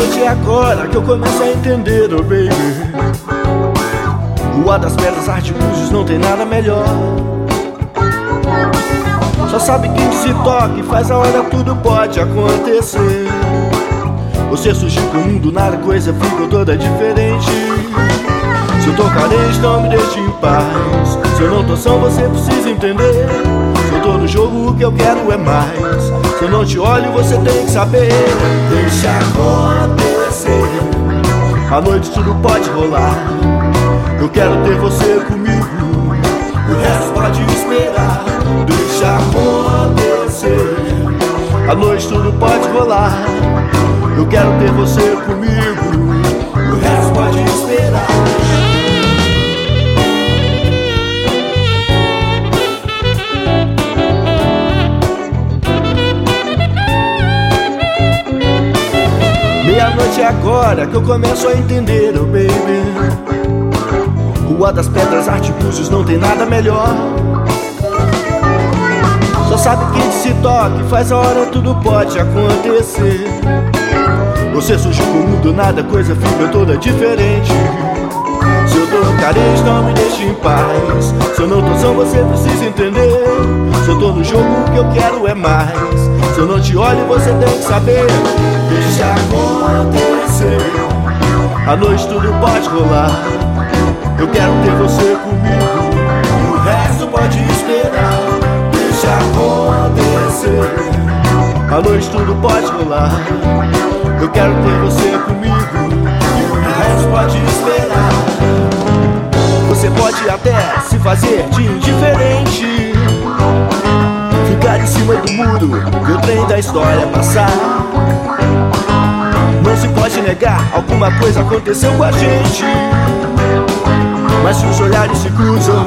é agora que eu começo a entender, oh baby. Rua das pedras, artifícios, não tem nada melhor. Só sabe quem se toca e faz a hora tudo pode acontecer. Você surgiu com o mundo, nada, coisa ficou toda diferente. Se eu tô carente, não me deixe em paz. Se eu não tô são, você precisa entender. No jogo, o que eu quero é mais. Se eu não te olho, você tem que saber. Deixa acontecer. A noite tudo pode rolar. Eu quero ter você comigo. O resto pode esperar. Deixa acontecer. A noite tudo pode rolar. Eu quero ter você comigo. Meia-noite é agora que eu começo a entender, oh baby. Rua das Pedras, artifícios, não tem nada melhor. Só sabe quem se toca e faz a hora tudo pode acontecer. Você surgiu com o mundo, nada, coisa fica toda diferente. Se eu tô carente, não me deixe em paz. Se eu não tô são, você precisa entender. Se eu tô no jogo, o que eu quero é mais. Se eu não te olho, você tem que saber. Deixa acontecer. A noite tudo pode rolar. Eu quero ter você comigo. E o resto pode esperar. Deixa acontecer. A noite tudo pode rolar. Eu quero ter você comigo. E o resto pode esperar. Você pode até se fazer de indiferente. História passar. Não se pode negar, alguma coisa aconteceu com a gente. Mas se os olhares se cruzam,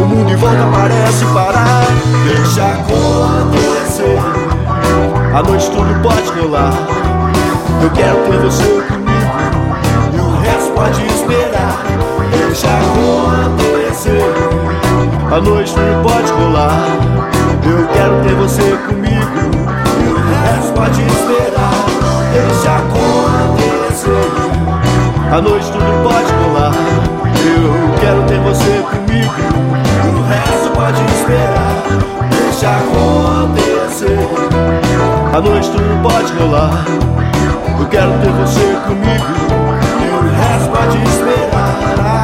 o mundo em volta parece parar. Deixa acontecer, a noite tudo pode rolar. Eu quero ter você comigo, e o resto pode esperar. Deixa acontecer, a noite tudo pode rolar. Eu quero ter você comigo, À noite tudo pode rolar. Eu quero ter você comigo. O resto pode esperar. Deixa acontecer. À noite tudo pode rolar. Eu quero ter você comigo. E o resto pode esperar.